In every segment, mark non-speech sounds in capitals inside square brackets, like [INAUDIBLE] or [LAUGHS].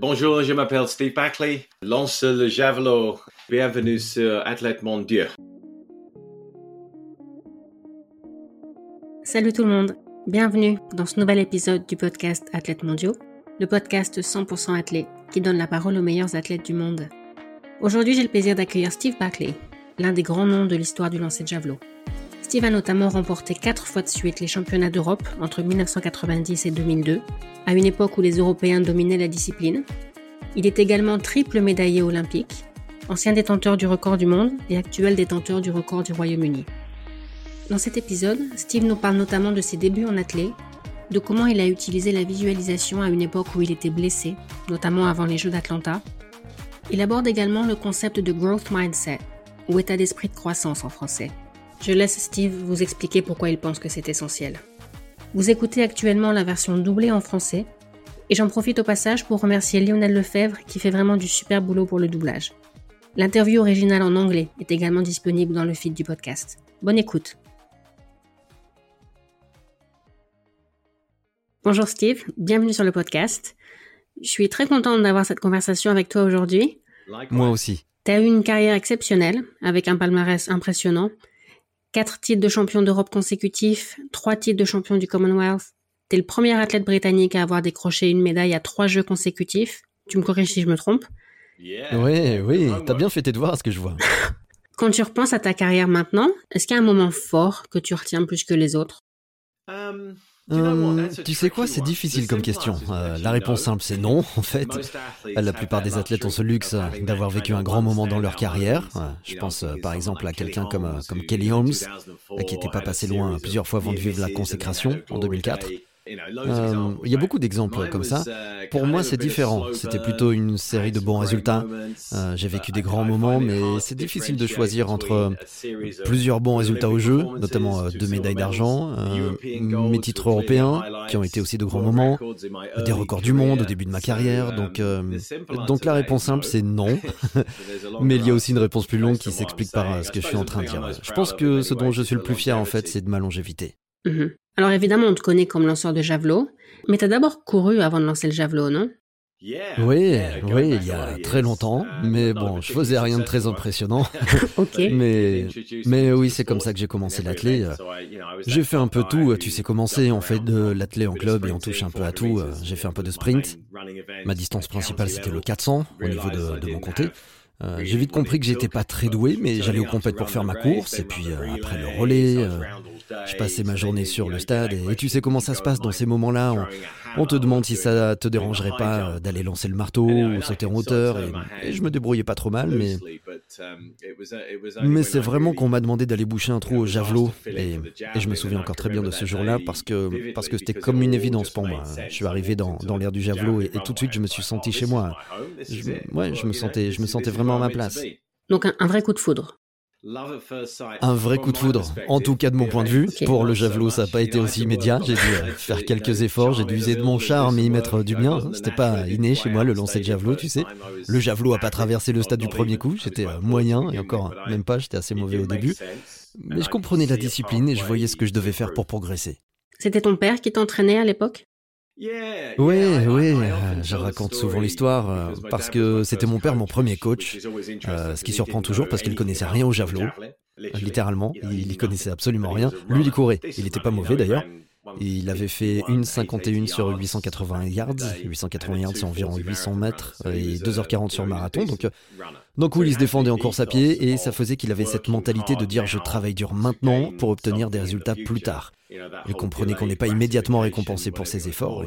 Bonjour, je m'appelle Steve Backley, lance le javelot. Bienvenue sur Athlète Mon Dieu. Salut tout le monde, bienvenue dans ce nouvel épisode du podcast Athlète Mondiaux, le podcast 100% athlète qui donne la parole aux meilleurs athlètes du monde. Aujourd'hui, j'ai le plaisir d'accueillir Steve Backley, l'un des grands noms de l'histoire du lancer de javelot. Steve a notamment remporté quatre fois de suite les championnats d'Europe entre 1990 et 2002, à une époque où les Européens dominaient la discipline. Il est également triple médaillé olympique, ancien détenteur du record du monde et actuel détenteur du record du Royaume-Uni. Dans cet épisode, Steve nous parle notamment de ses débuts en athlète, de comment il a utilisé la visualisation à une époque où il était blessé, notamment avant les Jeux d'Atlanta. Il aborde également le concept de growth mindset, ou état d'esprit de croissance en français. Je laisse Steve vous expliquer pourquoi il pense que c'est essentiel. Vous écoutez actuellement la version doublée en français, et j'en profite au passage pour remercier Lionel Lefebvre qui fait vraiment du super boulot pour le doublage. L'interview originale en anglais est également disponible dans le feed du podcast. Bonne écoute. Bonjour Steve, bienvenue sur le podcast. Je suis très contente d'avoir cette conversation avec toi aujourd'hui. Moi aussi. Tu as eu une carrière exceptionnelle, avec un palmarès impressionnant, Quatre titres de champion d'Europe consécutifs, trois titres de champion du Commonwealth. T'es le premier athlète britannique à avoir décroché une médaille à trois jeux consécutifs. Tu me corriges si je me trompe. Oui, oui, t'as bien fait tes devoirs à ce que je vois. [LAUGHS] Quand tu repenses à ta carrière maintenant, est-ce qu'il y a un moment fort que tu retiens plus que les autres? Um, euh, tu sais quoi, c'est difficile comme question. Euh, la réponse simple, c'est non, en fait. La plupart des athlètes ont ce luxe d'avoir vécu un grand moment dans leur carrière. Je pense euh, par exemple à quelqu'un comme, comme Kelly Holmes, qui n'était pas passé loin plusieurs fois avant de vivre la consécration en 2004. Euh, il y a beaucoup d'exemples comme ça. Pour moi, c'est différent. C'était plutôt une série de bons résultats. Euh, j'ai vécu des grands moments, mais c'est difficile de choisir entre plusieurs bons résultats au jeu, notamment euh, deux médailles d'argent, mes titres européens, qui ont été aussi de grands moments, des records du monde au début de ma carrière. Donc, donc la réponse simple, c'est non. [LAUGHS] [LAUGHS] mais il y a aussi une réponse plus longue qui s'explique par ce que je suis en train de dire. Je pense que ce dont je suis le plus fier, en fait, c'est de ma longévité. Alors évidemment, on te connaît comme lanceur de javelot, mais tu as d'abord couru avant de lancer le javelot, non? Oui, oui, il y a très longtemps, mais bon, je faisais rien de très impressionnant. [LAUGHS] ok. [LAUGHS] Mais, mais oui, c'est comme ça que j'ai commencé l'athlé. J'ai fait un peu tout, tu sais commencer, on fait de l'athlé en club et on touche un peu à tout. J'ai fait un peu de sprint. Ma distance principale, c'était le 400 au niveau de, de mon comté. Euh, j'ai vite compris que j'étais pas très doué, mais j'allais au compète pour faire ma course, et puis euh, après le relais, euh, je passais ma journée sur le stade, et, tu sais comment ça se passe dans ces moments-là. On, te demande si ça te dérangerait pas euh, d'aller lancer le marteau ou sauter en hauteur, et, je me débrouillais pas trop mal, mais mais c'est vraiment qu'on m'a demandé d'aller boucher un trou au javelot, et, je me souviens encore très bien de ce jour-là parce que parce que c'était comme une évidence pour moi. Je suis arrivé dans, dans l'air du javelot et, tout de suite je me suis senti chez moi. Je, ouais, je me sentais je me sentais vraiment à ma place. Donc un vrai coup de foudre. Un vrai coup de foudre, en tout cas de mon point de vue. Pour le javelot, ça n'a pas été aussi immédiat. J'ai dû euh, faire quelques efforts, j'ai dû user de mon charme et y mettre du mien. C'était pas inné chez moi le lancer de javelot, tu sais. Le javelot a pas traversé le stade du premier coup, j'étais euh, moyen et encore même pas, j'étais assez mauvais au début. Mais je comprenais la discipline et je voyais ce que je devais faire pour progresser. C'était ton père qui t'entraînait à l'époque? Oui, oui, je raconte souvent l'histoire euh, parce que c'était mon père mon premier coach, euh, ce qui surprend toujours parce qu'il connaissait rien au javelot, littéralement, il y connaissait absolument rien. Lui, il courait, il n'était pas mauvais d'ailleurs. Il avait fait une 51 sur 880 yards. 880 yards, c'est environ 800 mètres et 2h40 sur marathon. Donc, euh, donc oui, il se défendait en course à pied et ça faisait qu'il avait cette mentalité de dire je travaille dur maintenant pour obtenir des résultats plus tard. Il comprenait qu'on n'est pas immédiatement récompensé pour ses efforts.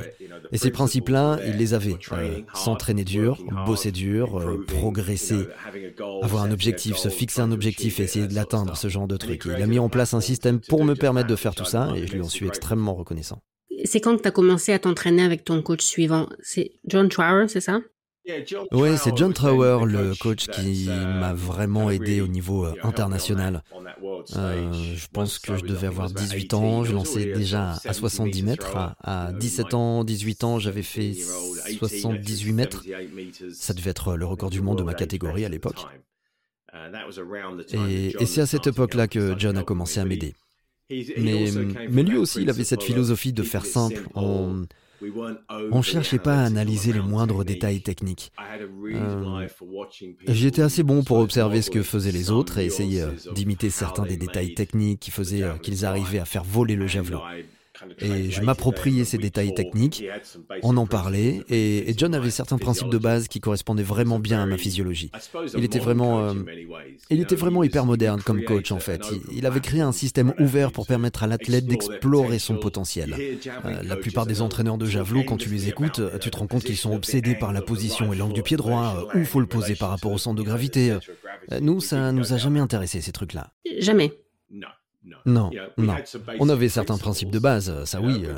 Et ces principes-là, il les avait. Euh, s'entraîner dur, bosser dur, euh, progresser, avoir un objectif, se fixer un objectif et essayer de l'atteindre, ce genre de trucs. il a mis en place un système pour me permettre de faire tout ça et je lui en suis extrêmement reconnaissant. C'est quand tu as commencé à t'entraîner avec ton coach suivant? C'est John Trower, c'est ça? Oui, c'est John Trower, le coach qui m'a vraiment aidé au niveau euh, international. Euh, je pense que je devais avoir 18 ans, je lançais déjà à 70 mètres. À 17 ans, 18 ans, j'avais fait 78 mètres. Ça devait être le record du monde de ma catégorie à l'époque. Et, et c'est à cette époque-là que John a commencé à m'aider. Mais, mais lui aussi, il avait cette philosophie de faire simple. On, On ne cherchait pas à analyser les moindres détails techniques. Euh, J'étais assez bon pour observer ce que faisaient les autres et essayer d'imiter certains des détails techniques qui faisaient qu'ils arrivaient à faire voler le javelot. Et je m'appropriais ces détails techniques, on en parlait, et, John avait certains principes de base qui correspondaient vraiment bien à ma physiologie. Il était vraiment, euh, il était vraiment hyper moderne comme coach en fait. Il, avait créé un système ouvert pour permettre à l'athlète d'explorer son potentiel. Euh, la plupart des entraîneurs de javelot, quand tu les écoutes, tu te rends compte qu'ils sont obsédés par la position et l'angle du pied droit, où faut le poser par rapport au centre de gravité. Nous, ça nous a jamais intéressé ces trucs-là. Jamais. Non, non. On avait certains principes de base, ça oui. Euh,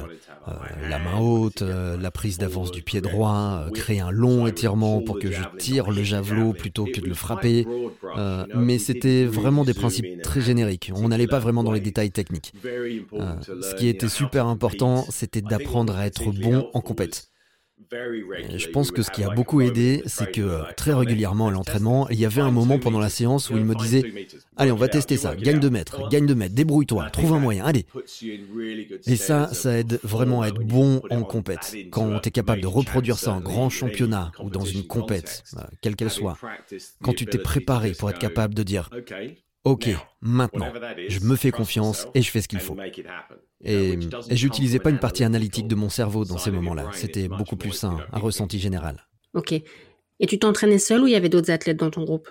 euh, la main haute, euh, la prise d'avance du pied droit, créer un long étirement pour que je tire le javelot plutôt que de le frapper. mais c'était vraiment des principes très génériques. On n'allait pas vraiment dans les détails techniques. ce qui était super important, c'était d'apprendre à être bon en compète. Je pense que ce qui a beaucoup aidé, c'est que très régulièrement à l'entraînement, il y avait un moment pendant la séance où il me disait Allez, on va tester ça, gagne de mètres, gagne de mètres, débrouille-toi, trouve un moyen, allez. Et ça, ça aide vraiment à être bon en compète. Quand tu es capable de reproduire ça en grand championnat ou dans une compète, euh, quelle qu'elle soit, quand tu t'es préparé pour être capable de dire Ok, maintenant, je me fais confiance et je fais ce qu'il faut. Et, et j'utilisais pas une partie analytique de mon cerveau dans ces moments-là. C'était beaucoup plus un, un ressenti général. Ok. Et tu t'entraînais seul ou il y avait d'autres athlètes dans ton groupe?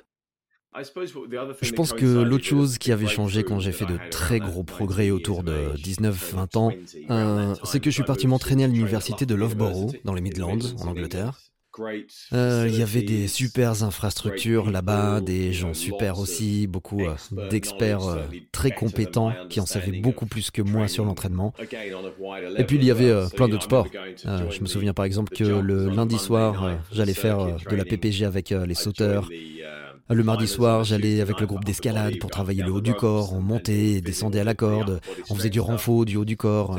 Je pense que l'autre chose qui avait changé quand j'ai fait de très gros progrès autour de 19-20 ans, euh, c'est que je suis parti m'entraîner à l'université de Loughborough, dans les Midlands, en Angleterre. Euh, il y avait des super infrastructures là-bas, des gens super aussi, beaucoup euh, d'experts euh, très compétents qui en savaient beaucoup plus que moi sur l'entraînement. Et puis il y avait plein d'autres sports. je me souviens par exemple que le lundi soir, j'allais faire de la PPG avec les sauteurs. Le mardi soir, j'allais avec le groupe d'escalade pour travailler le haut du corps. On montait et descendait à la corde. On faisait du renfort du haut du corps.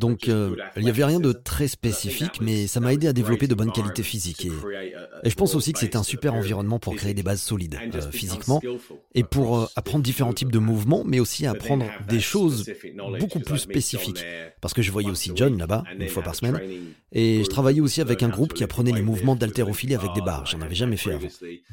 Donc, il n'y avait rien de très spécifique, mais ça m'a aidé à développer de bonnes qualités physiques. Et, je pense aussi que c'était un super environnement pour créer des bases solides euh, physiquement et pour euh, apprendre différents types de mouvements, mais aussi apprendre des choses beaucoup plus spécifiques. Parce que je voyais aussi John là-bas, une fois par semaine, et je travaillais aussi avec un groupe qui apprenait les mouvements d'haltérophilie avec des barres. J'en avais jamais fait avant.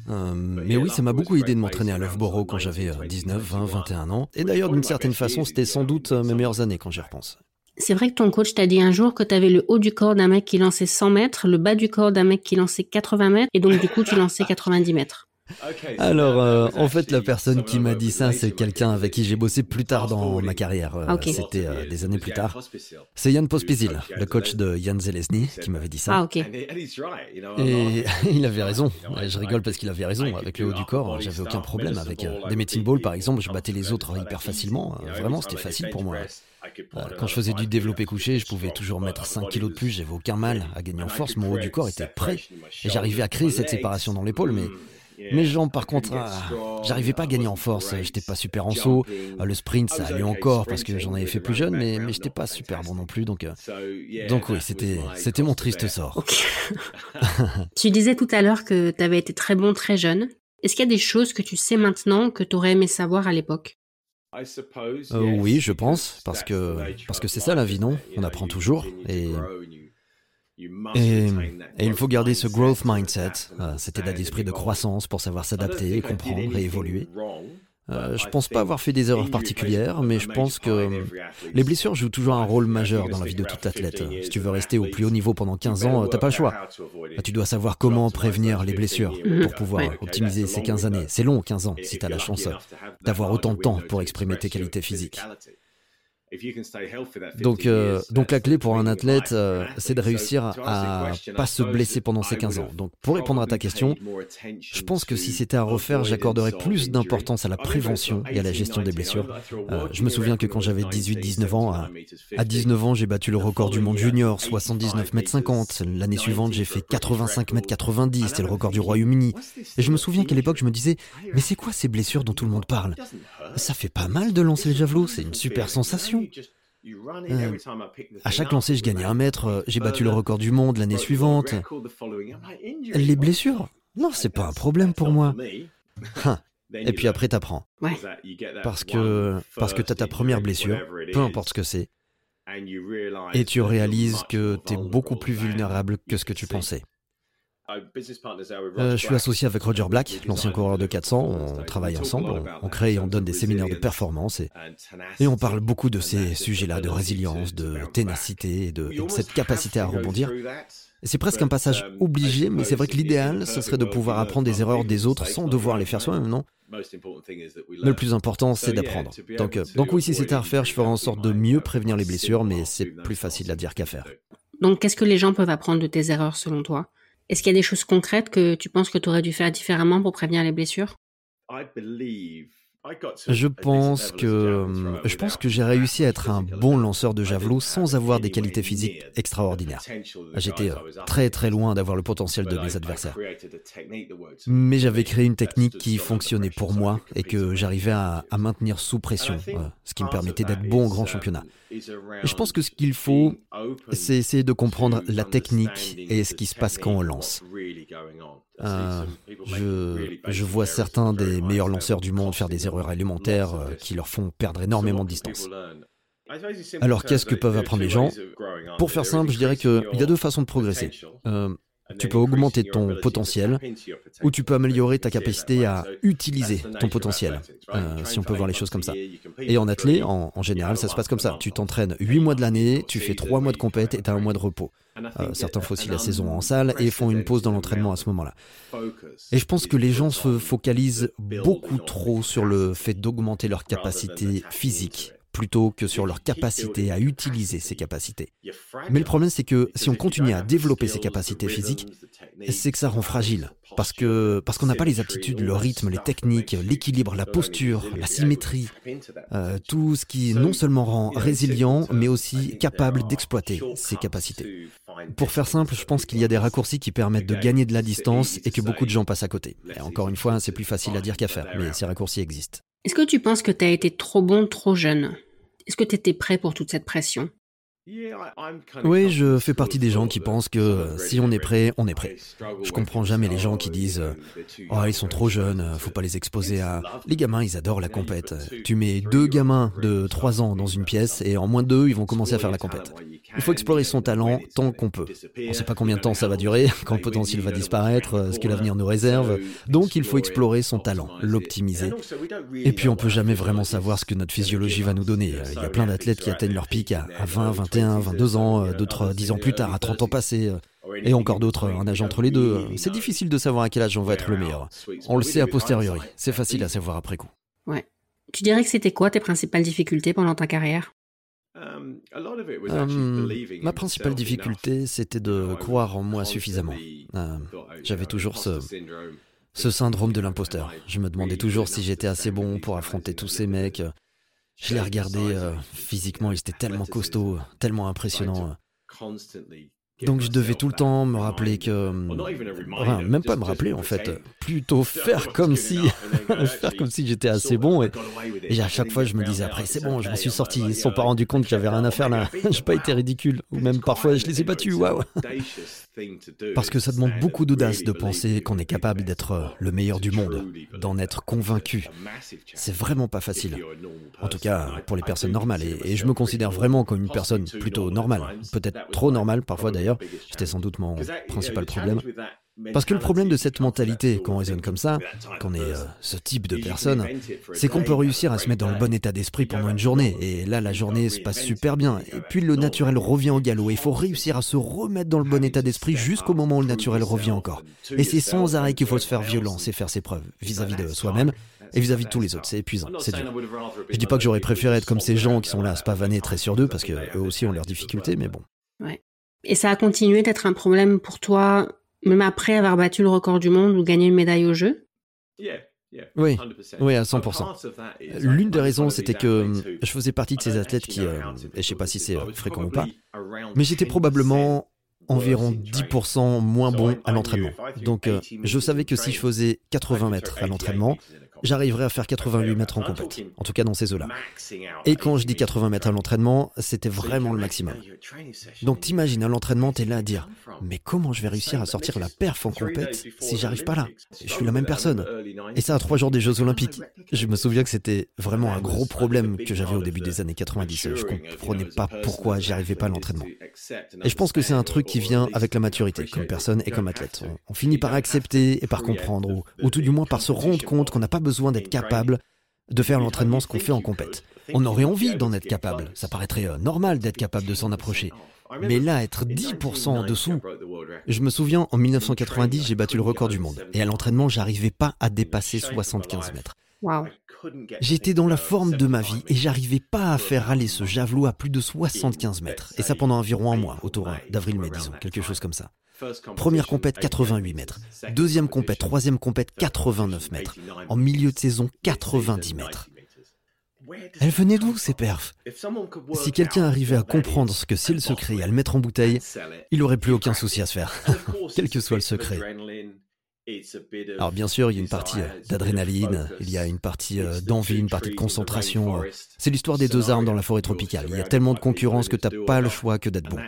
Euh, mais oui, ça m'a beaucoup aidé de m'entraîner à Loughborough quand j'avais 19, 20, 21 ans. Et d'ailleurs, d'une certaine façon, c'était sans doute mes meilleures années quand j'y repense. C'est vrai que ton coach t'a dit un jour que tu avais le haut du corps d'un mec qui lançait 100 mètres, le bas du corps d'un mec qui lançait 80 mètres, et donc du coup tu lançais 90 mètres. Alors, euh, en fait, la personne qui m'a dit ça, c'est quelqu'un avec qui j'ai bossé plus tard dans ma carrière. Euh, c'était euh, des années plus tard. C'est Yann Pospisil, le coach de Yann Zelesny, qui m'avait dit ça. Ah, ok. Et [LAUGHS] il avait raison. Je rigole parce qu'il avait raison. Avec le haut du corps, j'avais aucun problème. Avec des medicine balls, par exemple, je battais les autres hyper facilement. Vraiment, c'était facile pour moi. Quand je faisais du développé couché, je pouvais toujours mettre 5 kilos de plus, j'avais aucun mal à gagner en force, mon haut du corps était prêt. Et j'arrivais à créer cette séparation dans l'épaule, mais mes jambes, par contre, ah, j'arrivais pas à gagner en force. J'étais pas super en saut. Le sprint, ça allait encore parce que j'en avais fait plus jeune, mais, mais j'étais pas super bon non plus. Donc, euh, donc oui, c'était, c'était mon triste sort. [LAUGHS] tu disais tout à l'heure que tu avais été très bon très jeune. Est-ce qu'il y a des choses que tu sais maintenant que tu aurais aimé savoir à l'époque? Euh, oui, je pense, parce que parce que c'est ça la vie, non On apprend toujours et et, il faut garder ce growth mindset, cet état d'esprit de croissance pour savoir s'adapter, comprendre et évoluer. Euh, je pense pas avoir fait des erreurs particulières, mais je pense que les blessures jouent toujours un rôle majeur dans la vie de tout athlète. Si tu veux rester au plus haut niveau pendant 15 ans, t'as pas le choix. Tu dois savoir comment prévenir les blessures pour pouvoir optimiser ces 15 années. C'est long, 15 ans, si tu as la chance d'avoir autant de temps pour exprimer tes qualités physiques. Donc, euh, donc la clé pour un athlète, euh, c'est de réussir à pas se blesser pendant ces 15 ans. Donc pour répondre à ta question, je pense que si c'était à refaire, j'accorderais plus d'importance à la prévention et à la gestion des blessures. Euh, je me souviens que quand j'avais 18-19 ans, à, 19 ans, j'ai battu le record du monde junior, 79 mètres 50. L'année suivante, j'ai fait 85 mètres 90, c'était le record du Royaume-Uni. Et je me souviens qu'à l'époque, je me disais, mais c'est quoi ces blessures dont tout le monde parle? Ça fait pas mal de lancer le javelot, c'est une super sensation. Euh, à chaque lancer, je gagnais un mètre. Euh, j'ai battu le record du monde l'année suivante. Les blessures Non, c'est pas un problème pour moi. [LAUGHS] Hein. [LAUGHS] Et puis après, t'apprends. Parce que, parce que t'as ta première blessure, peu importe ce que c'est. Et tu réalises que tu es beaucoup plus vulnérable que ce que tu pensais. Euh, je suis associé avec Roger Black, l'ancien coureur de 400. On travaille ensemble, on, crée et on donne des séminaires de performance et, et on parle beaucoup de ces sujets-là, de résilience, de ténacité, de, de cette capacité à rebondir. C'est presque un passage um, obligé, mais c'est vrai que l'idéal, ce serait de pouvoir apprendre des erreurs des autres sans devoir les faire soi-même, non Mais le plus important, c'est d'apprendre. Donc, euh, donc oui, si c'était à refaire, je ferais en sorte de mieux prévenir les blessures, mais c'est plus facile à dire qu'à faire. Donc qu'est-ce que les gens peuvent apprendre de tes erreurs selon toi est-ce qu'il y a des choses concrètes que tu penses que tu aurais dû faire différemment pour prévenir les blessures? Je pense que je pense que j'ai réussi à être un bon lanceur de javelot sans avoir des qualités physiques extraordinaires. J'étais très très loin d'avoir le potentiel de mes adversaires. Mais j'avais créé une technique qui fonctionnait pour moi et que j'arrivais à, maintenir sous pression, euh, ce qui me permettait d'être bon au grand championnat. Et je pense que ce qu'il faut, c'est essayer de comprendre la technique et ce qui se passe quand on lance. Euh, je, je, vois certains des meilleurs lanceurs du monde faire des erreurs élémentaires euh, qui leur font perdre énormément de distance. Alors qu'est-ce que peuvent apprendre les gens Pour faire simple, je dirais qu'il y a deux façons de progresser. Euh, tu peux augmenter ton potentiel ou tu peux améliorer ta capacité à utiliser ton potentiel, euh, si on peut voir les choses comme ça. Et en athlée, en, général, ça se passe comme ça. Tu t'entraînes 8 mois de l'année, tu fais 3 mois de compète et tu as un mois de repos. Euh, certains font aussi la saison en salle et font une pause dans l'entraînement à ce moment-là. Et je pense que les gens se focalisent beaucoup trop sur le fait d'augmenter leur capacité physique plutôt que sur leur capacité à utiliser ces capacités. Mais le problème, c'est que si on continue à développer ces capacités physiques, c'est que ça rend fragile. Parce parce qu'on n'a pas les aptitudes, le rythme, les techniques, l'équilibre, la posture, la symétrie, euh, tout ce qui non seulement rend résilient, mais aussi capable d'exploiter ces capacités. Pour faire simple, je pense qu'il y a des raccourcis qui permettent de gagner de la distance et que beaucoup de gens passent à côté. Encore une fois, c'est plus facile à dire qu'à faire, mais ces raccourcis existent. Est-ce que tu penses que tu as été trop bon trop jeune? Est-ce que tu étais prêt pour toute cette pression? Oui, je fais partie des gens qui pensent que si on est prêt, on est prêt. Je comprends jamais les gens qui disent Oh, ils sont trop jeunes, faut pas les exposer à. Les gamins, ils adorent la compète. Tu mets deux gamins de 3 ans dans une pièce et en moins de deux, ils vont commencer à faire la compète. Il faut explorer son talent tant qu'on peut. On ne sait pas combien de temps ça va durer, [LAUGHS] quand le potentiel va disparaître, ce que l'avenir nous réserve. Donc il faut explorer son talent, l'optimiser. Et puis on peut jamais vraiment savoir ce que notre physiologie va nous donner. Il y a plein d'athlètes qui atteignent leur pic à 20, 21, 22 ans, euh, d'autres 10 ans plus tard, à 30 ans passés. Euh, et encore d'autres un âge entre les deux. C'est difficile de savoir à quel âge on va être le meilleur. On le sait a posteriori. C'est facile à savoir après coup. Ouais. Tu dirais que c'était quoi tes principales difficultés pendant ta carrière? Um, ma principale difficulté, c'était de croire en moi suffisamment. Euh, j'avais toujours ce, ce syndrome de l'imposteur. Je me demandais toujours si j'étais assez bon pour affronter tous ces mecs. Je les regardais euh, physiquement, ils étaient tellement costauds, tellement impressionnants. Donc je devais tout le temps me rappeler que... Enfin, même pas me rappeler en fait, plutôt [LAUGHS] faire comme si... faire comme si j'étais assez bon. Et, et, à chaque fois je me disais après, c'est bon, je me suis sorti, ils ne sont pas rendus compte que j'avais rien à faire là. [LAUGHS] J'ai pas été ridicule. Ou même parfois je les ai battus, waouh parce que ça demande beaucoup d'audace de penser qu'on est capable d'être le meilleur du monde, d'en être convaincu. C'est vraiment pas facile. En tout cas, pour les personnes normales. Et, je me considère vraiment comme une personne plutôt normale. Peut-être trop normale parfois d'ailleurs. C'était sans doute mon principal problème. Parce que le problème de cette mentalité, quand on raisonne comme ça, qu'on est euh, ce type de personne, c'est qu'on peut réussir à se mettre dans le bon état d'esprit pendant une journée. Et là, la journée se passe super bien. Et puis le naturel revient au galop. Et il faut réussir à se remettre dans le bon état d'esprit jusqu'au moment où le naturel revient encore. Et c'est sans arrêt qu'il faut se faire violence et faire ses preuves vis-à-vis de soi-même et vis-à-vis de tous les autres. C'est épuisant, c'est dur. Je dis pas que j'aurais préféré être comme ces gens qui sont là à se pavaner très sur d'eux, parce qu'eux aussi ont leurs difficultés, mais bon. Ouais. Et ça a continué d'être un problème pour toi même après avoir battu le record du monde ou gagné une médaille au jeu? Oui, oui, à 100%. L'une des raisons, c'était que je faisais partie de ces athlètes qui, euh, et je sais pas si c'est euh, fréquent ou pas, mais j'étais probablement environ 10% moins bon à l'entraînement. Donc euh, je savais que si je faisais 80 mètres à l'entraînement, j'arriverai à faire 88 mètres en compète, en tout cas dans ces eaux-là. Et quand je dis 80 mètres à l'entraînement, c'était vraiment le maximum. Donc t'imagines, à l'entraînement, t'es là à dire, mais comment je vais réussir à sortir la perf en compète si j'arrive pas là? Je suis la même personne. Et ça à trois jours des Jeux Olympiques. Je me souviens que c'était vraiment un gros problème que j'avais au début des années 90. Je comprenais pas pourquoi j'y arrivais pas à l'entraînement. Et je pense que c'est un truc qui vient avec la maturité, comme personne et comme athlète. On, finit par accepter et par comprendre, ou, ou tout du moins par se rendre compte qu'on n'a pas besoin d'être capable de faire l'entraînement ce qu'on fait en compète. On aurait envie d'en être capable. Ça paraîtrait euh, normal d'être capable de s'en approcher. Mais là, être 10% en dessous. Je me souviens, en 1990, j'ai battu le record du monde. Et à l'entraînement, j'arrivais pas à dépasser 75 mètres. J'étais dans la forme de ma vie et j'arrivais pas à faire aller ce javelot à plus de 75 mètres. Et ça pendant environ un mois, autour d'avril-mai, disons, quelque chose comme ça. Première compète, 88 mètres. Deuxième compète, troisième compète, 89 mètres. En milieu de saison, 90 mètres. Elle venait d'où ces perfs Si quelqu'un arrivait à comprendre ce que c'est le secret et à le mettre en bouteille, il n'aurait plus aucun souci à se faire, [LAUGHS] quel que soit le secret. Alors bien sûr, il y a une partie euh, d'adrénaline, il y a une partie euh, d'envie, une partie de concentration. Euh. C'est l'histoire des deux armes dans la forêt tropicale. Il y a tellement de concurrence que t'as pas le choix que d'être bon.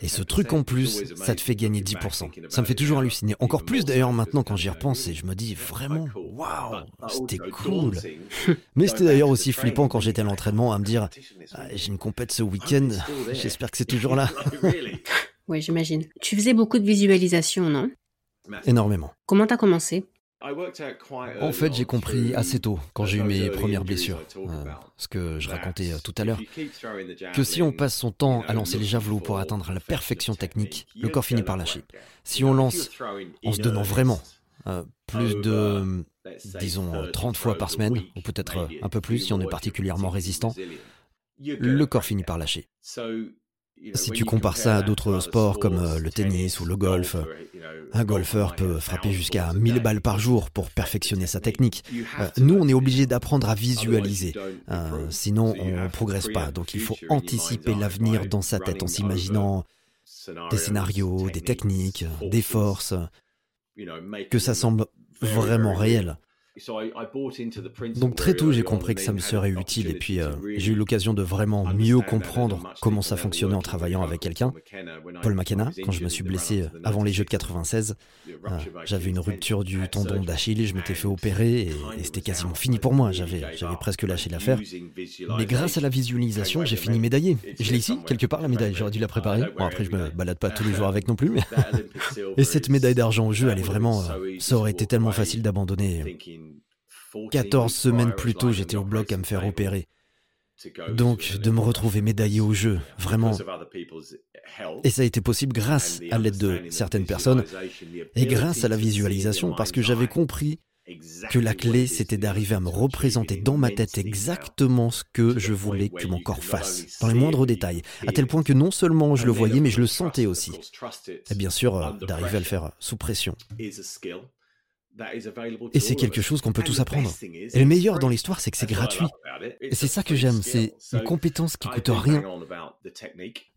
Et ce truc en plus, ça te fait gagner 10%. Ça me fait toujours halluciner. Encore plus d'ailleurs maintenant quand j'y repense et je me dis vraiment, waouh, c'était cool. [LAUGHS] Mais c'était d'ailleurs aussi flippant quand j'étais à l'entraînement à me dire, ah, j'ai une compète ce week-end, j'espère que c'est toujours là. [LAUGHS] Oui, j'imagine. Tu faisais beaucoup de visualisation, non? Énormément. Comment t'as commencé? En fait, j'ai compris assez tôt, quand j'ai eu mes premières blessures, euh, ce que je racontais euh, tout à l'heure, que si on passe son temps à lancer les javelots pour atteindre la perfection technique, le corps finit par lâcher. Si on lance en se donnant vraiment euh, plus de, disons, 30 fois par semaine, ou peut-être un peu plus si on est particulièrement résistant, le corps finit par lâcher. Si tu compares ça à d'autres sports comme euh, le tennis ou le golf, un golfeur peut frapper jusqu'à 1000 balles par jour pour perfectionner sa technique. Euh, nous, on est obligé d'apprendre à visualiser. Euh, sinon, on ne progresse pas. Donc il faut anticiper l'avenir dans sa tête en s'imaginant des scénarios, des techniques, des forces, que ça semble vraiment réel. Donc très tôt, j'ai compris que ça me serait utile et puis euh, j'ai eu l'occasion de vraiment mieux comprendre comment ça fonctionnait en travaillant avec quelqu'un. Paul McKenna, quand je me suis blessé avant les Jeux de 96, euh, j'avais une rupture du tendon d'Achille, je m'étais fait opérer et, c'était quasiment fini pour moi. J'avais, presque lâché l'affaire. Mais grâce à la visualisation, j'ai fini médaillé. Je l'ai ici, quelque part, la médaille. J'aurais dû la préparer. Bon, après, je me balade pas tous les jours avec non plus. Mais [LAUGHS] et cette médaille d'argent au jeu, elle est vraiment... ça aurait été tellement facile d'abandonner 14 semaines plus tôt, j'étais au bloc à me faire opérer. Donc, de me retrouver médaillé au jeu, vraiment. Et ça a été possible grâce à l'aide de certaines personnes et grâce à la visualisation, parce que j'avais compris que la clé, c'était d'arriver à me représenter dans ma tête exactement ce que je voulais que mon corps fasse, dans les moindres détails, à tel point que non seulement je le voyais, mais je le sentais aussi. Et bien sûr, d'arriver à le faire sous pression. Et c'est quelque chose qu'on peut tous apprendre. Et le meilleur dans l'histoire, c'est que c'est gratuit. Et c'est ça que j'aime, c'est une compétence qui coûte rien.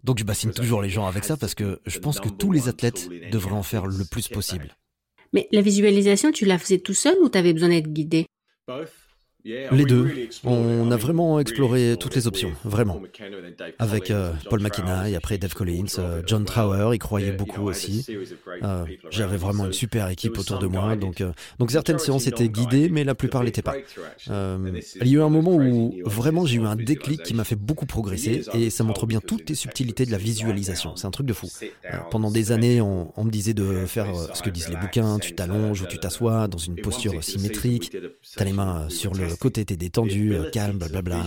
Donc je bassine toujours les gens avec ça parce que je pense que tous les athlètes devraient en faire le plus possible. Mais la visualisation, tu la faisais tout seul ou tu avais besoin d'être guidé? Les deux. On a vraiment exploré toutes les options, vraiment. Avec euh, Paul McKenna et après Dave Collins, euh, John Trower, il croyait beaucoup aussi. Euh, j'avais vraiment une super équipe autour de moi, donc, donc certaines séances étaient guidées, mais la plupart l'étaient pas. il y a eu un moment où vraiment j'ai eu un déclic qui m'a fait beaucoup progresser et ça montre bien toutes les subtilités de la visualisation. C'est un truc de fou. pendant des années, on, on me disait de faire ce que disent les bouquins, tu t'allonges ou tu t'assois dans une posture symétrique, tu as les mains sur le côté était détendu, euh, calme, blablabla.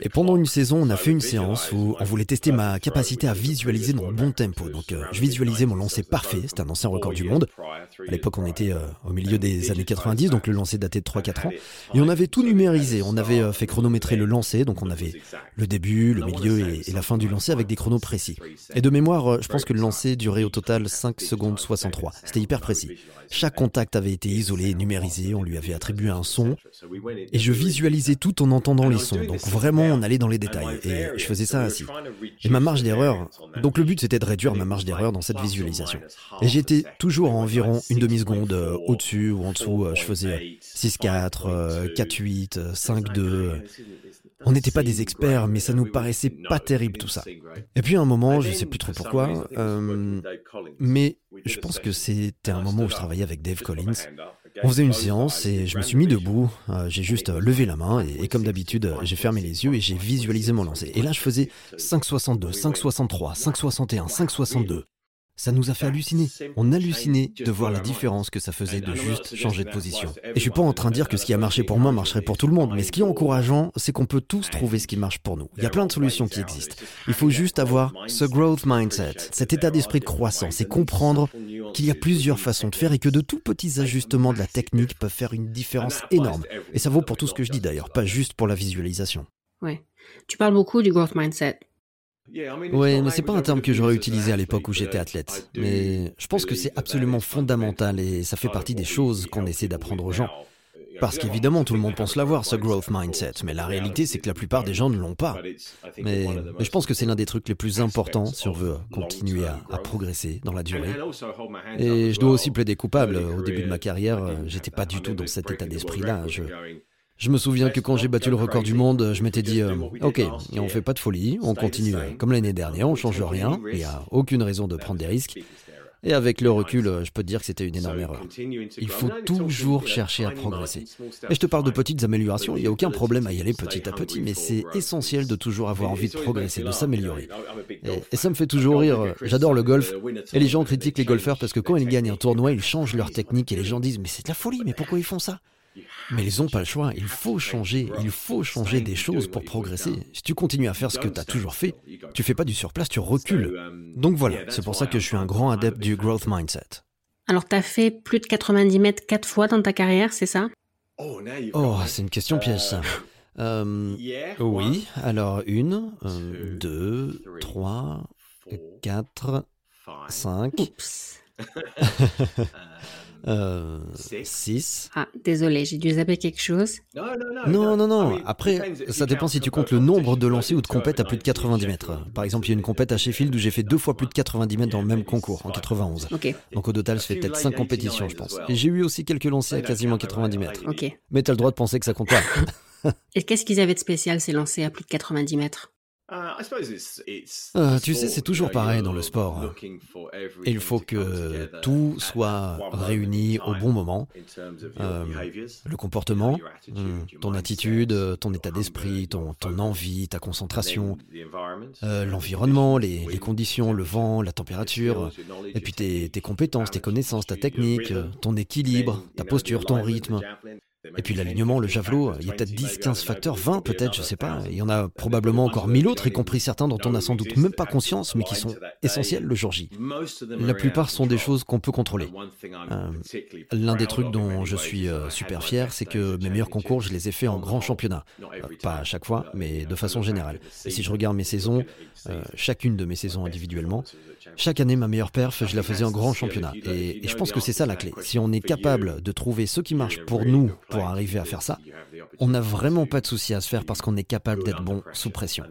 Et pendant une saison, on a fait une séance où on voulait tester ma capacité à visualiser dans le bon tempo. Donc, euh, je visualisais mon lancer parfait. C'était un ancien record du monde. À l'époque, on était euh, au milieu des années 90, donc le lancer datait de 3-4 ans. Et on avait tout numérisé. On avait euh, fait chronométrer le lancer. Donc, on avait le début, le milieu et, la fin du lancer avec des chronos précis. Et de mémoire, je pense que le lancer durait au total 5 secondes 63. C'était hyper précis. Chaque contact avait été isolé, numérisé. On lui avait attribué un son. Et je visualisais tout en entendant les sons. Donc, vraiment, on allait dans les détails. Et je faisais ça assis. Et ma marge d'erreur. Donc le but, c'était de réduire ma marge d'erreur dans cette visualisation. Et j'étais toujours à environ une demi-seconde euh, au-dessus ou en dessous. Je faisais 6-4, 4-8, 5-2. On n'était pas des experts, mais ça nous paraissait pas terrible tout ça. Et puis à un moment, je sais plus trop pourquoi, euh, mais je pense que c'était un moment où je travaillais avec Dave Collins. On faisait une séance et je me suis mis debout, euh, j'ai juste levé la main et, comme d'habitude, j'ai fermé les yeux et j'ai visualisé mon lancer. Et là, je faisais 5,62, 5,63, 5,61, 5,62. Ça nous a fait halluciner. On hallucinait de voir la différence que ça faisait de juste changer de position. Et je suis pas en train de dire que ce qui a marché pour moi marcherait pour tout le monde, mais ce qui est encourageant, c'est qu'on peut tous trouver ce qui marche pour nous. Il y a plein de solutions qui existent. Il faut juste avoir ce growth mindset, cet état d'esprit de croissance et comprendre qu'il y a plusieurs façons de faire et que de tout petits ajustements de la technique peuvent faire une différence énorme. Et ça vaut pour tout ce que je dis d'ailleurs, pas juste pour la visualisation. Ouais. Tu parles beaucoup du growth mindset. Oui, mais c'est pas un terme que j'aurais utilisé à l'époque où j'étais athlète. Mais je pense que c'est absolument fondamental et ça fait partie des choses qu'on essaie d'apprendre aux gens. Parce qu'évidemment, tout le monde pense l'avoir, ce growth mindset, mais la réalité, c'est que la plupart des gens ne l'ont pas. Mais, je pense que c'est l'un des trucs les plus importants si on veut continuer à, à, progresser dans la durée. Et je dois aussi plaider coupable. Au début de ma carrière, j'étais pas du tout dans cet état d'esprit-là. Je, je me souviens que quand j'ai battu le record du monde, je m'étais dit, euh, ok, et on fait pas de folie, on continue comme l'année dernière, on change rien, il n'y a aucune raison de prendre des risques. Et avec le recul, je peux dire que c'était une énorme erreur. Il faut toujours chercher à progresser. Et je te parle de petites améliorations, il n'y a aucun problème à y aller petit à petit, mais c'est essentiel de toujours avoir envie de progresser, de s'améliorer. Et, et, ça me fait toujours rire, j'adore le golf, et les gens critiquent les golfeurs parce que quand ils gagnent un tournoi, ils changent leur technique et les gens disent, mais c'est de la folie, mais pourquoi ils font ça? Mais ils n'ont pas le choix, il faut changer, il faut changer des choses pour progresser. Si tu continues à faire ce que tu as toujours fait, tu fais pas du surplace, tu recules. Donc voilà, c'est pour ça que je suis un grand adepte du growth mindset. Alors tu as fait plus de 90 mètres quatre fois dans ta carrière, c'est ça? Oh, c'est une question piège ça. Euh, oui, alors une, euh, deux, trois, quatre, cinq. Oups. [LAUGHS] [LAUGHS] Euh, 6. Ah, désolé, j'ai dû zapper quelque chose. Non, non, non. Après, ça dépend si tu comptes le nombre de lancers ou de compètes à plus de 90 mètres. Par exemple, il y a une compète à Sheffield où j'ai fait deux fois plus de 90 mètres dans le même concours, en 91. Donc au total, ça fait peut-être 5 compétitions, je pense. Et j'ai eu aussi quelques lancers à quasiment 90 mètres. Ok. Mais t'as le droit de penser que ça compte pas. Et qu'est-ce qu'ils avaient de spécial, ces lancers à plus de 90 mètres? Euh, tu sais, c'est toujours pareil dans le sport. Il faut que tout soit réuni au bon moment. Euh, le comportement, hmm, ton attitude, ton état d'esprit, ton, ton envie, ta concentration, euh, l'environnement, les, les, conditions, le vent, la température, et puis tes, tes compétences, tes connaissances, ta technique, ton équilibre, ta posture, ton rythme. Et puis l'alignement, le javelot, il y a peut-être 10, 15 facteurs, 20 peut-être, je sais pas. Il y en a probablement encore 1000 autres, y compris certains dont on n'a sans doute même pas conscience, mais qui sont essentiels le jour J. La plupart sont des choses qu'on peut contrôler. Euh, l'un des trucs dont je suis euh, super fier, c'est que mes meilleurs concours, je les ai faits en grand championnat. Euh, pas à chaque fois, mais de façon générale. Et si je regarde mes saisons, chacune de mes saisons individuellement, chaque année, ma meilleure perf, je la faisais en grand championnat. Et, je pense que c'est ça la clé. Si on est capable de trouver ce qui marche pour nous, pour arriver à faire ça, on n'a vraiment pas de souci à se faire parce qu'on est capable d'être bon sous pression.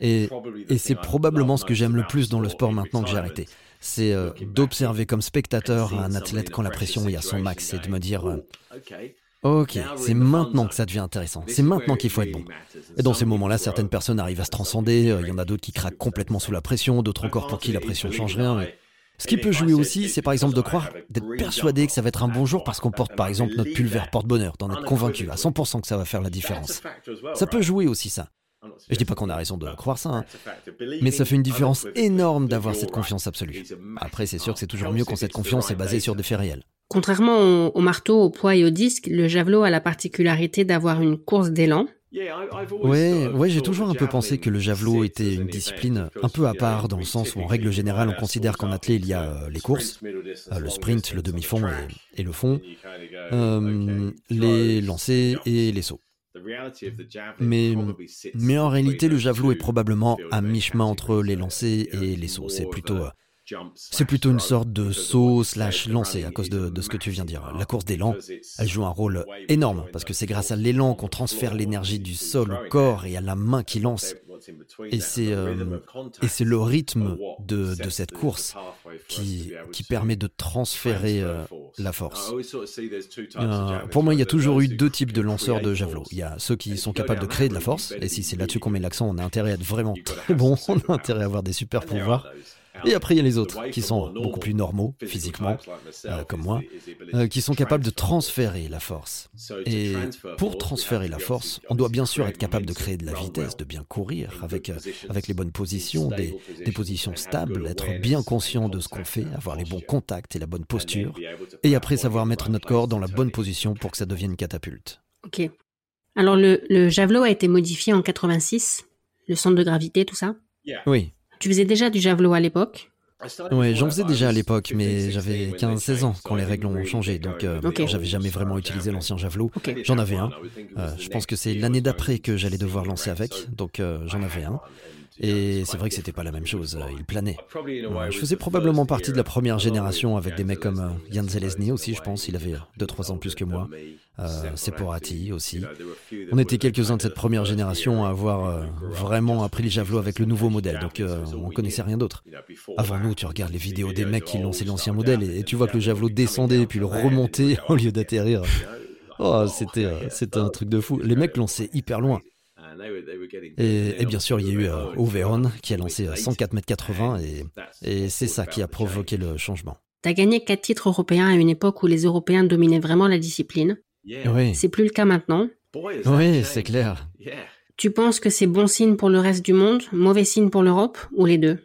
Et, et c'est probablement ce que j'aime le plus dans le sport maintenant que j'ai arrêté. C'est euh, d'observer comme spectateur un athlète quand la pression est à son max et de me dire euh, Ok, c'est maintenant que ça devient intéressant. C'est maintenant qu'il faut être bon. Et dans ces moments-là, certaines personnes arrivent à se transcender. Il y en a d'autres qui craquent complètement sous la pression, d'autres encore pour qui la pression change rien. Ce qui peut jouer aussi, c'est par exemple de croire, d'être persuadé que ça va être un bon jour parce qu'on porte par exemple notre pull vert porte-bonheur, d'en être convaincu à 100% que ça va faire la différence. Ça peut jouer aussi ça. Je dis pas qu'on a raison de croire ça, hein. mais ça fait une différence énorme d'avoir cette confiance absolue. Après, c'est sûr que c'est toujours mieux quand cette confiance est basée sur des faits réels. Contrairement au, marteau, au poids et au disque, le javelot a la particularité d'avoir une course d'élan, Ouais, ouais, j'ai toujours un peu pensé que le javelot était une discipline un peu à part, dans le sens où en règle générale on considère qu'en athlée il y a euh, les courses, euh, le sprint, le demi-fond et, le fond, euh, les lancers et les sauts. Mais, mais en réalité, le javelot est probablement à mi-chemin entre les lancers et les sauts. C'est plutôt C'est plutôt une sorte de saut slash lancé à cause de, de, ce que tu viens de dire. La course d'élan, elle joue un rôle énorme parce que c'est grâce à l'élan qu'on transfère l'énergie du sol au corps et à la main qui lance. Et c'est euh, et c'est le rythme de, de, cette course qui, qui permet de transférer euh, la force. Euh, pour moi, il y a toujours eu deux types de lanceurs de javelot. Il y a ceux qui sont capables de créer de la force, et si c'est là-dessus qu'on met l'accent, on a intérêt à être vraiment très bon, on a intérêt à avoir des super pouvoirs. Et après, il y a les autres, qui sont beaucoup plus normaux physiquement, euh, comme moi, euh, qui sont capables de transférer la force. Et pour transférer la force, on doit bien sûr être capable de créer de la vitesse, de bien courir avec, euh, avec les bonnes positions, des, des positions stables, être bien conscient de ce qu'on fait, avoir les bons contacts et la bonne posture, et après savoir mettre notre corps dans la bonne position pour que ça devienne une catapulte. Ok. Alors le, le javelot a été modifié en 86, le centre de gravité, tout ça? Oui. Tu faisais déjà du javelot à l'époque? Oui, j'en faisais déjà à l'époque, mais j'avais 15-16 ans quand les règles ont changé, donc euh, j'avais jamais vraiment utilisé l'ancien javelot. J'en avais un. Euh, je pense que c'est l'année d'après que j'allais devoir lancer avec, donc euh, j'en avais un. Et c'est vrai que c'était pas la même chose, il planait. Je faisais probablement partie de la première génération avec des mecs comme Jan Zelezny aussi, je pense, il avait 2-3 ans plus que moi. Euh, Seporati aussi. On était quelques-uns de cette première génération à avoir euh, vraiment appris le javelot avec le nouveau modèle, donc euh, on connaissait rien d'autre. Avant nous, tu regardes les vidéos des mecs qui lançaient l'ancien modèle et, tu vois que le javelot descendait puis le remontait [LAUGHS] au lieu d'atterrir. Oh, c'était c'était un truc de fou. Les mecs lançaient hyper loin. Et, bien sûr, il y a eu euh, qui a lancé 104 mètres 80 et, et c'est ça qui a provoqué le changement. Tu as gagné quatre titres européens à une époque où les Européens dominaient vraiment la discipline. Oui. C'est plus le cas maintenant. Oui, c'est clair. Tu penses que c'est bon signe pour le reste du monde, mauvais signe pour l'Europe, ou les deux?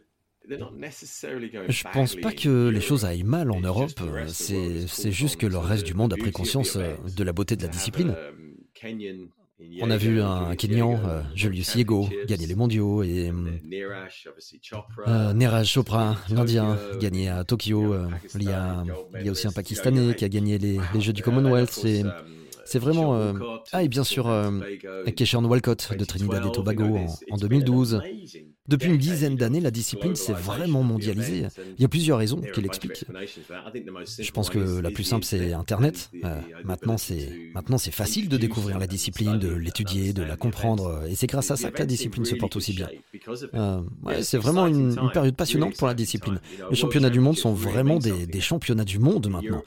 Je pense pas que les choses aillent mal en Europe, c'est juste que le reste du monde a pris conscience euh, de la beauté de la discipline. On a vu un Kenyan, euh, Julius Yego, gagner les mondiaux et euh, Neeraj Chopra, l'Indien, gagner à Tokyo. il, y a, il y a aussi un Pakistanais qui a gagné les, les Jeux du Commonwealth. Et c'est vraiment... Euh, ah, et bien sûr, euh, Walcott de Trinidad et Tobago en, 2012. Depuis une dizaine d'années, la discipline s'est vraiment mondialisée. Il y a plusieurs raisons qui l'expliquent. Je pense que la plus simple, c'est Internet. Euh, maintenant, c'est maintenant c'est facile de découvrir la discipline, de l'étudier, de la comprendre. Et c'est grâce à ça que la discipline se porte aussi bien. Euh, ouais, c'est vraiment une, période passionnante pour la discipline. Les championnats du monde sont vraiment des, des championnats du monde maintenant.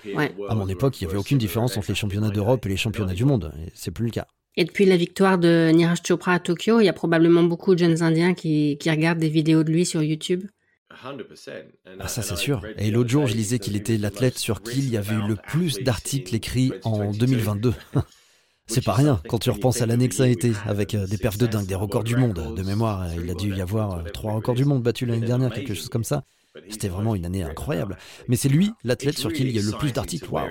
À mon époque, il n'y avait aucune différence entre les championnats d'Europe et les championnats du monde. C'est plus le cas. Et depuis la victoire de Niraj Chopra à Tokyo, il y a probablement beaucoup de jeunes Indiens qui, qui regardent des vidéos de lui sur YouTube. Ah ça c'est sûr. Et l'autre jour, je lisais qu'il était l'athlète sur qui il y avait eu le plus d'articles écrits en 2022. [LAUGHS] C'est pas rien quand tu repenses à l'année que ça a été, avec euh, des perfs de dingue, des records du monde. De mémoire, il a dû y avoir euh, trois records du monde battus l'année dernière, quelque chose comme ça. C'était vraiment une année incroyable. Mais c'est lui, l'athlète sur qui il y a le plus d'articles. Waouh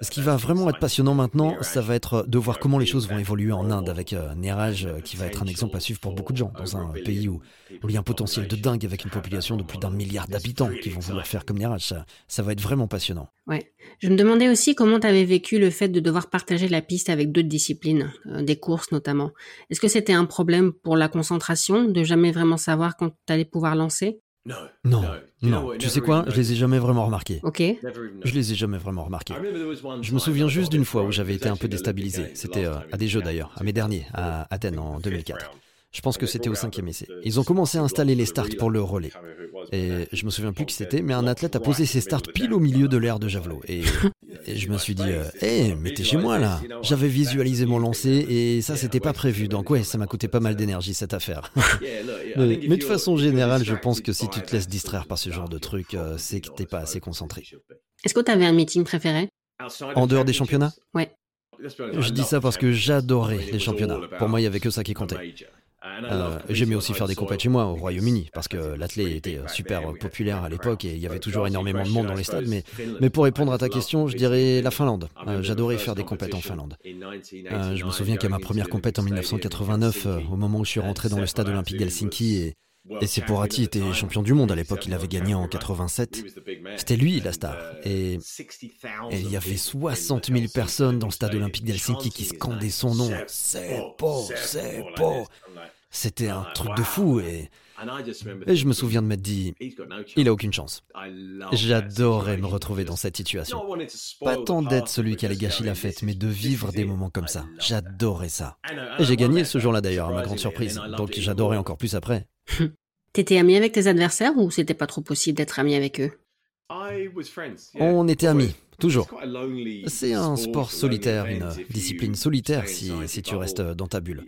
Ce qui va vraiment être passionnant maintenant, ça va être de voir comment les choses vont évoluer en Inde avec euh, Neraj, euh, qui va être un exemple à suivre pour beaucoup de gens, dans un pays où, il y a un potentiel de dingue avec une population de plus d'un milliard d'habitants qui vont vouloir faire comme Neraj. Ça, ça va être vraiment passionnant. Ouais. Je me demandais aussi comment tu avais vécu le fait de devoir partager la piste avec d'autres disciplines, euh, des courses notamment. Est-ce que c'était un problème pour la concentration, de jamais vraiment savoir quand tu allais pouvoir lancer? Non, non. Tu sais quoi? Je les ai jamais vraiment remarqués. Ok. Je les ai jamais vraiment remarqués. Je me souviens juste d'une fois où j'avais été un peu déstabilisé. C'était euh, à des jeux d'ailleurs, à mes derniers, à Athènes en 2004. Je pense que c'était au cinquième essai. Ils ont commencé à installer les starts pour le relais. Et je me souviens plus qui c'était, mais un athlète a posé ses starts pile au milieu de l'air de javelot. [LAUGHS] Et, je me suis dit, hé, euh, mais t'es chez moi là. J'avais visualisé mon lancer et ça c'était pas prévu. Donc ouais, ça m'a coûté pas mal d'énergie cette affaire. [LAUGHS] mais, de façon générale, je pense que si tu te laisses distraire par ce genre de truc, euh, c'est que t'es pas assez concentré. Est-ce que t'avais un meeting préféré En dehors des championnats Ouais. Je dis ça parce que j'adorais les championnats. Pour moi, il y avait que ça qui comptait. Euh, j'aimais aussi faire des compètes chez moi au Royaume-Uni parce que l'athlète était super populaire à l'époque et il y avait toujours énormément de monde dans les stades. Mais, mais pour répondre à ta question, je dirais la Finlande. Euh, j'adorais faire des compètes en Finlande. Euh, je me souviens qu'à ma première compète en 1989, au moment où je suis rentré dans le stade olympique d'Helsinki et et Seporati était champion du monde à l'époque, il avait gagné en 87. C'était lui la star. Et, et, il y avait 60 000 personnes dans le stade olympique d'Helsinki qui scandaient son nom. Sepo, Sepo. C'était un truc de fou et, et je me souviens de m'être dit, il a aucune chance. J'adorais me retrouver dans cette situation. Pas tant d'être celui qui allait gâcher la fête, mais de vivre des moments comme ça. J'adorais ça. Et j'ai gagné ce jour-là d'ailleurs, à ma grande surprise. Donc j'adorais encore plus après. [LAUGHS] T'étais ami avec tes adversaires ou c'était pas trop possible d'être ami avec eux? On était amis. Toujours. C'est un sport solitaire, une discipline solitaire si, si, tu restes dans ta bulle.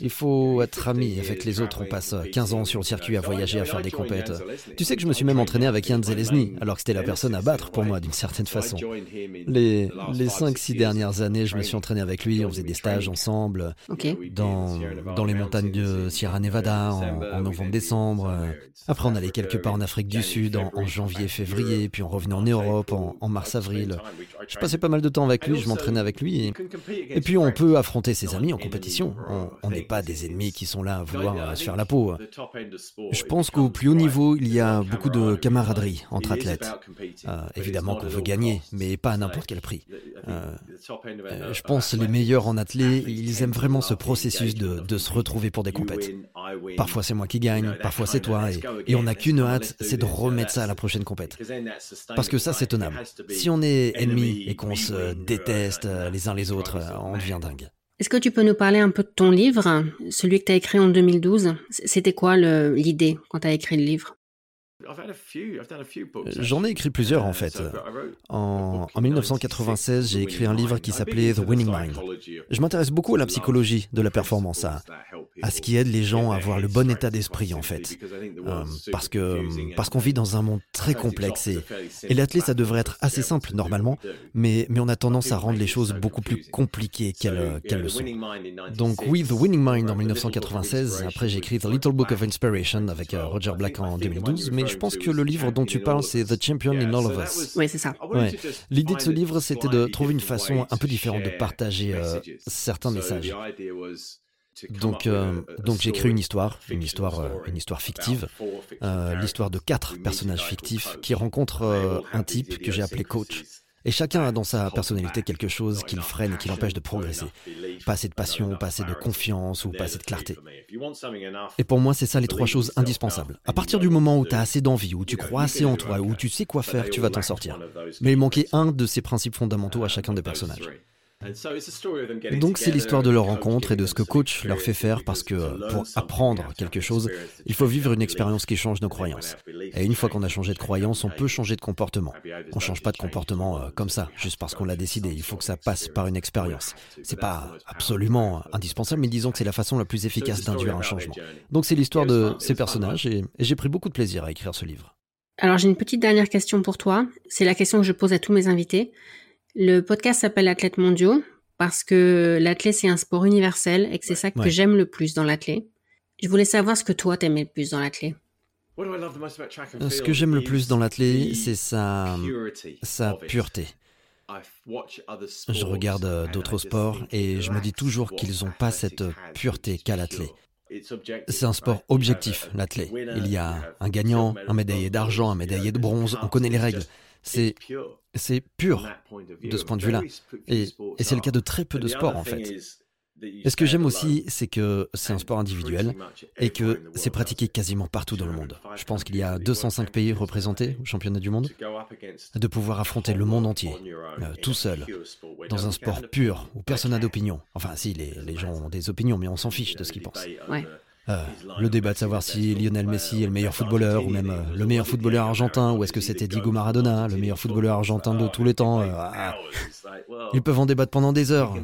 Il faut être ami avec les autres. On passe 15 ans sur le circuit à voyager, à faire des compètes. Tu sais que je me suis même entraîné avec Jan Zelezny, alors que c'était la personne à battre pour moi d'une certaine façon. Les, les 5-6 dernières années, je me suis entraîné avec lui, on faisait des stages ensemble, dans, dans les montagnes de Sierra Nevada en, novembre-décembre. Après, on allait quelque part en Afrique du Sud en, janvier-février, puis on revenait en Europe en mars-avril. Je passais pas mal de temps avec lui, je m'entraînais avec lui. Et... puis on peut affronter ses amis en compétition. On n'est pas des ennemis qui sont là à vouloir euh, se faire la peau. Je pense qu'au plus haut niveau, il y a beaucoup de camaraderie entre athlètes. Euh, évidemment qu'on veut gagner, mais pas à n'importe quel prix. Euh, je pense les meilleurs en athlète, ils aiment vraiment ce processus de, de se retrouver pour des compètes. Parfois c'est moi qui gagne, parfois c'est toi, et, et on n'a qu'une hâte, c'est de remettre ça à la prochaine compète. Parce que ça c'est tenable. Si on est ennemis et qu'on se déteste euh, les uns les autres, euh, on devient dingue. Est-ce que tu peux nous parler un peu de ton livre, celui que tu as écrit en 2012 C'était quoi l'idée quand tu as écrit le livre? J'en ai écrit plusieurs en fait. En, 1996, j'ai écrit un livre qui s'appelait The Winning Mind. Je m'intéresse beaucoup à la psychologie de la performance, à, à ce qui aide les gens à avoir le bon état d'esprit en fait. Euh, parce que parce qu'on vit dans un monde très complexe et, et l'athlète ça devrait être assez simple normalement, mais, mais on a tendance à rendre les choses beaucoup plus compliquées qu'elles le sont. Donc oui, The Winning Mind en 1996, après j'ai écrit The Little Book of Inspiration avec euh, Roger Black en 2012, mais je pense que le livre dont tu parles, c'est The Champion in All of Us. Oui, c'est ça. L'idée de ce livre, c'était de trouver une façon un peu différente de partager euh, certains messages. Donc, euh, donc j'ai écrit une histoire, une histoire, euh, une histoire fictive, l'histoire de quatre personnages fictifs qui rencontrent un type que j'ai appelé coach et chacun a dans sa personnalité quelque chose qui le freine et qui l'empêche de progresser. Pas assez de passion, pas assez de confiance ou pas assez de clarté. Et pour moi, c'est ça les trois choses indispensables. À partir du moment où tu as assez d'envie, où tu crois assez en toi, où tu sais quoi faire, tu vas t'en sortir. Mais il manquait un de ces principes fondamentaux à chacun des personnages. Donc c'est l'histoire de leur rencontre et de ce que coach leur fait faire parce que pour apprendre quelque chose, il faut vivre une expérience qui change nos croyances. Et une fois qu'on a changé de croyance, on peut changer de comportement. On change pas de comportement euh, comme ça, juste parce qu'on l'a décidé. Il faut que ça passe par une expérience. C'est pas absolument indispensable, mais disons que c'est la façon la plus efficace d'induire un changement. Donc c'est l'histoire de ces personnages et j'ai pris beaucoup de plaisir à écrire ce livre. Alors j'ai une petite dernière question pour toi. C'est la question que je pose à tous mes invités. Le podcast s'appelle Athlètes mondiaux parce que l'athlète c'est un sport universel et que c'est ça que j'aime le plus dans l'athlète. Je voulais savoir ce que toi t'aimais le plus dans l'athlète. Ce que j'aime le plus dans l'athlète, c'est sa, sa pureté. Je regarde euh, d'autres sports et je me dis toujours qu'ils n'ont pas cette pureté qu'a l'athlète. C'est un sport objectif, l'athlète. Il y a un gagnant, un médaillé d'argent, un médaillé de bronze, on connaît les règles. C'est c'est pur de ce point de vue-là. Et, c'est le cas de très peu de sports en fait. Et ce que j'aime aussi, c'est que c'est un sport individuel et que c'est pratiqué quasiment partout dans le monde. Je pense qu'il y a 205 pays représentés au championnat du monde. De pouvoir affronter le monde entier, euh, tout seul, dans un sport pur où personne n'a d'opinion. Enfin, si, les, les, gens ont des opinions, mais on s'en fiche de ce qu'ils pensent. Euh, le débat de savoir si Lionel Messi est le meilleur footballeur ou même euh, le meilleur footballeur argentin ou est-ce que c'était Diego Maradona, le meilleur footballeur argentin de tous les temps. Euh, ah. Ils peuvent en débattre pendant des heures.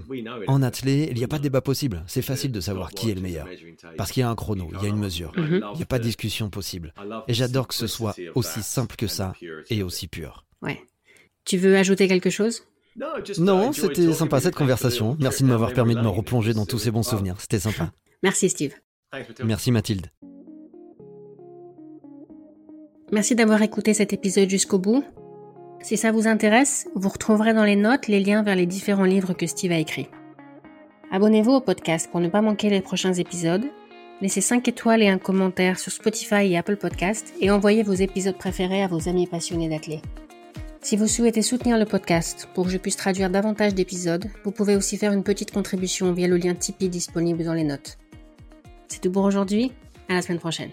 En athlée, il n'y a pas de débat possible. C'est facile de savoir qui est le meilleur. Parce qu'il y a un chrono, il y a une mesure. Il n'y a pas de discussion possible. Et j'adore que ce soit aussi simple que ça et aussi pur. Ouais. Tu veux ajouter quelque chose? Non, c'était sympa cette conversation. Merci de m'avoir permis de me replonger dans tous ces bons souvenirs. C'était sympa. Merci Steve. Merci Mathilde. Merci d'avoir écouté cet épisode jusqu'au bout. Si ça vous intéresse, vous retrouverez dans les notes les liens vers les différents livres que Steve a écrits. Abonnez-vous au podcast pour ne pas manquer les prochains épisodes. Laissez 5 étoiles et un commentaire sur Spotify et Apple Podcast et envoyez vos épisodes préférés à vos amis passionnés d'athlètes. Si vous souhaitez soutenir le podcast pour que je puisse traduire davantage d'épisodes, vous pouvez aussi faire une petite contribution via le lien Tipeee disponible dans les notes. C'est tout pour aujourd'hui. À la semaine prochaine.